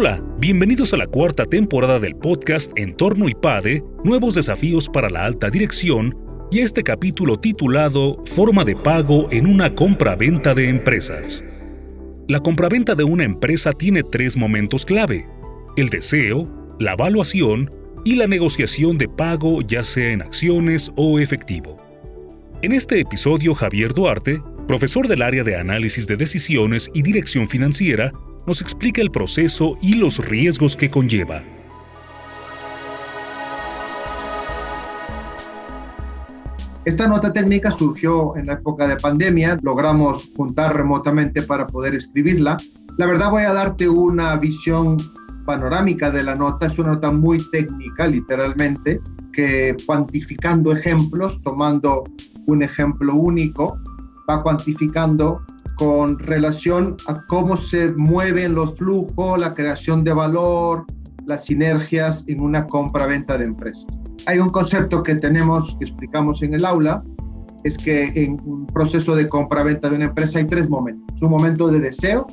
Hola, bienvenidos a la cuarta temporada del podcast Entorno IPADE, Nuevos Desafíos para la Alta Dirección, y este capítulo titulado Forma de pago en una compra-venta de empresas. La compraventa de una empresa tiene tres momentos clave, el deseo, la evaluación y la negociación de pago ya sea en acciones o efectivo. En este episodio Javier Duarte, profesor del área de análisis de decisiones y dirección financiera, nos explica el proceso y los riesgos que conlleva. Esta nota técnica surgió en la época de pandemia, logramos juntar remotamente para poder escribirla. La verdad voy a darte una visión panorámica de la nota, es una nota muy técnica, literalmente, que cuantificando ejemplos, tomando un ejemplo único, va cuantificando con relación a cómo se mueven los flujos, la creación de valor, las sinergias en una compra-venta de empresas. Hay un concepto que tenemos, que explicamos en el aula, es que en un proceso de compra-venta de una empresa hay tres momentos. Un momento de deseo,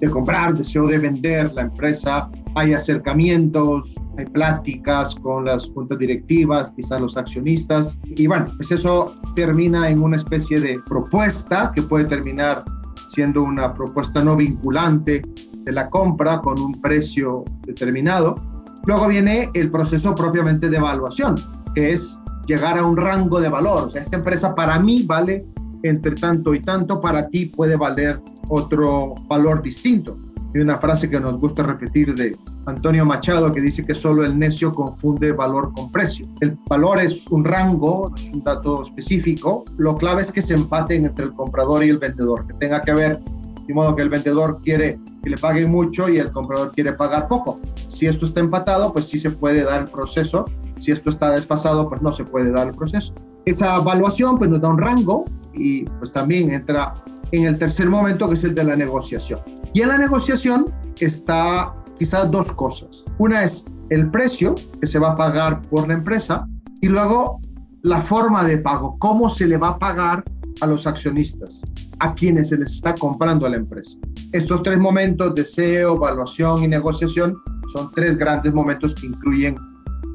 de comprar, deseo de vender la empresa, hay acercamientos, hay pláticas con las juntas directivas, quizás los accionistas, y bueno, pues eso termina en una especie de propuesta que puede terminar siendo una propuesta no vinculante de la compra con un precio determinado. Luego viene el proceso propiamente de evaluación, que es llegar a un rango de valor. O sea, esta empresa para mí vale entre tanto y tanto, para ti puede valer otro valor distinto. Hay una frase que nos gusta repetir de Antonio Machado que dice que solo el necio confunde valor con precio. El valor es un rango, es un dato específico. Lo clave es que se empaten entre el comprador y el vendedor, que tenga que haber, de modo que el vendedor quiere que le paguen mucho y el comprador quiere pagar poco. Si esto está empatado, pues sí se puede dar el proceso. Si esto está desfasado, pues no se puede dar el proceso. Esa evaluación pues nos da un rango y pues también entra en el tercer momento que es el de la negociación. Y en la negociación está quizás dos cosas. Una es el precio que se va a pagar por la empresa y luego la forma de pago, cómo se le va a pagar a los accionistas, a quienes se les está comprando a la empresa. Estos tres momentos, deseo, evaluación y negociación, son tres grandes momentos que incluyen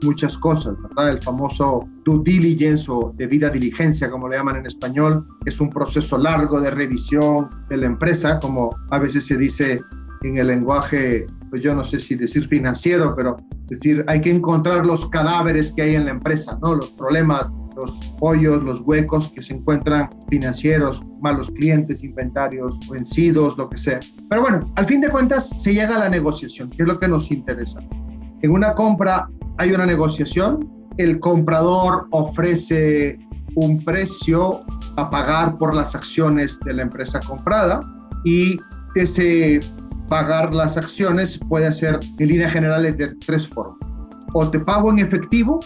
muchas cosas, ¿verdad? El famoso due diligence o debida diligencia, como le llaman en español, es un proceso largo de revisión de la empresa, como a veces se dice en el lenguaje, pues yo no sé si decir financiero, pero decir, hay que encontrar los cadáveres que hay en la empresa, ¿no? Los problemas, los hoyos, los huecos que se encuentran financieros, malos clientes, inventarios vencidos, lo que sea. Pero bueno, al fin de cuentas se llega a la negociación, que es lo que nos interesa. En una compra hay una negociación, el comprador ofrece un precio a pagar por las acciones de la empresa comprada y ese pagar las acciones puede hacer en líneas generales de tres formas. O te pago en efectivo,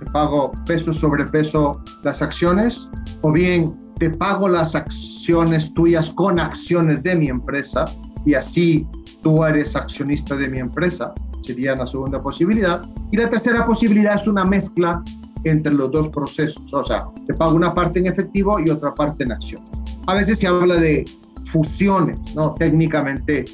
te pago peso sobre peso las acciones, o bien te pago las acciones tuyas con acciones de mi empresa y así tú eres accionista de mi empresa sería la segunda posibilidad. Y la tercera posibilidad es una mezcla entre los dos procesos, o sea, te pago una parte en efectivo y otra parte en acción. A veces se habla de fusiones, ¿no? Técnicamente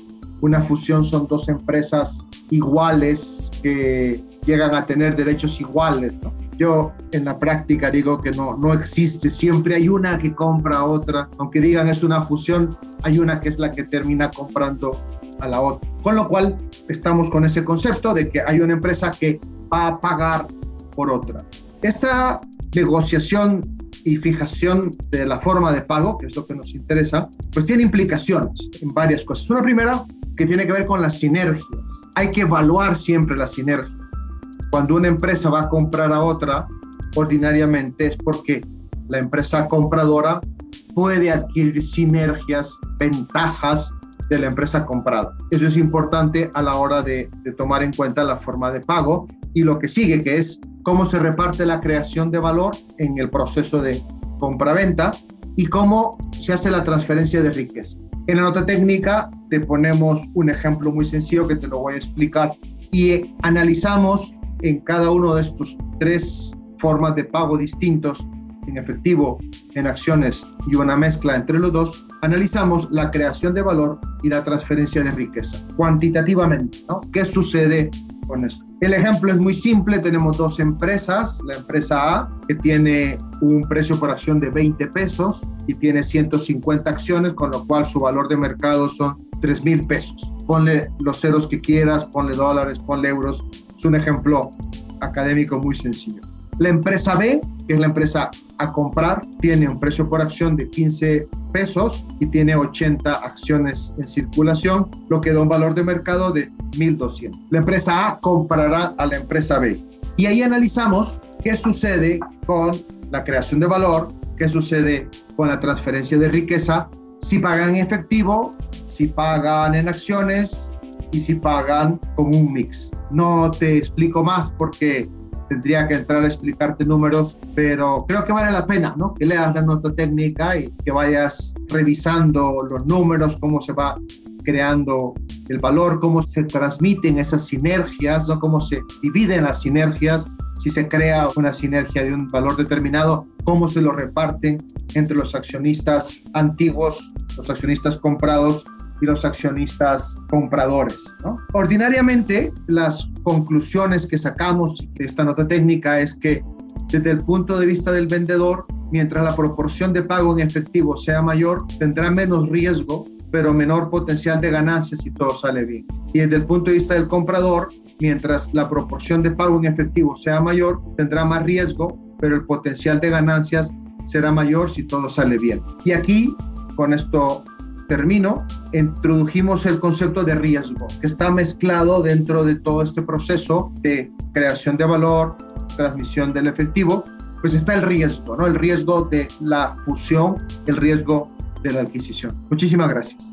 una fusión son dos empresas iguales que llegan a tener derechos iguales, ¿no? Yo en la práctica digo que no, no existe, siempre hay una que compra a otra, aunque digan es una fusión, hay una que es la que termina comprando a la otra. Con lo cual, estamos con ese concepto de que hay una empresa que va a pagar por otra. Esta negociación y fijación de la forma de pago, que es lo que nos interesa, pues tiene implicaciones en varias cosas. Una primera que tiene que ver con las sinergias. Hay que evaluar siempre las sinergias. Cuando una empresa va a comprar a otra, ordinariamente es porque la empresa compradora puede adquirir sinergias, ventajas de la empresa comprada. Eso es importante a la hora de, tomar en cuenta la forma de pago y lo que sigue, que es cómo se reparte la creación de valor en el proceso de compra-venta y cómo se hace la transferencia de riqueza. En la nota técnica te ponemos un ejemplo muy sencillo que te lo voy a explicar y analizamos en cada uno de estos tres formas de pago distintos en efectivo, en acciones y una mezcla entre los dos, analizamos la creación de valor y la transferencia de riqueza, cuantitativamente. ¿no? ¿Qué sucede con esto? El ejemplo es muy simple, tenemos dos empresas, la empresa A que tiene un precio por acción de 20 pesos y tiene 150 acciones, con lo cual su valor de mercado son 3 mil pesos. Ponle los ceros que quieras, ponle dólares, ponle euros. Es un ejemplo académico muy sencillo. La empresa B, que es la empresa a comprar, tiene un precio por acción de 15 pesos y tiene 80 acciones en circulación, lo que da un valor de mercado de 1.200. La empresa A comprará a la empresa B. Y ahí analizamos qué sucede con la creación de valor, qué sucede con la transferencia de riqueza, si pagan en efectivo, si pagan en acciones y si pagan con un mix. No te explico más porque tendría que entrar a explicarte números, pero creo que vale la pena, ¿no? Que leas la nota técnica y que vayas revisando los números, cómo se va creando el valor, cómo se transmiten esas sinergias. Cómo se dividen las sinergias, si se crea una sinergia de un valor determinado, cómo se lo reparten entre los accionistas antiguos, los accionistas comprados y los accionistas compradores. Ordinariamente, las conclusiones que sacamos de esta nota técnica es que desde el punto de vista del vendedor, mientras la proporción de pago en efectivo sea mayor, tendrá menos riesgo, pero menor potencial de ganancias si todo sale bien. Y desde el punto de vista del comprador, mientras la proporción de pago en efectivo sea mayor, tendrá más riesgo, pero el potencial de ganancias será mayor si todo sale bien. Y aquí, con esto termino, introdujimos el concepto de riesgo, que está mezclado dentro de todo este proceso de creación de valor, transmisión del efectivo, pues está el riesgo, ¿no? El riesgo de la fusión, el riesgo de la adquisición. Muchísimas gracias.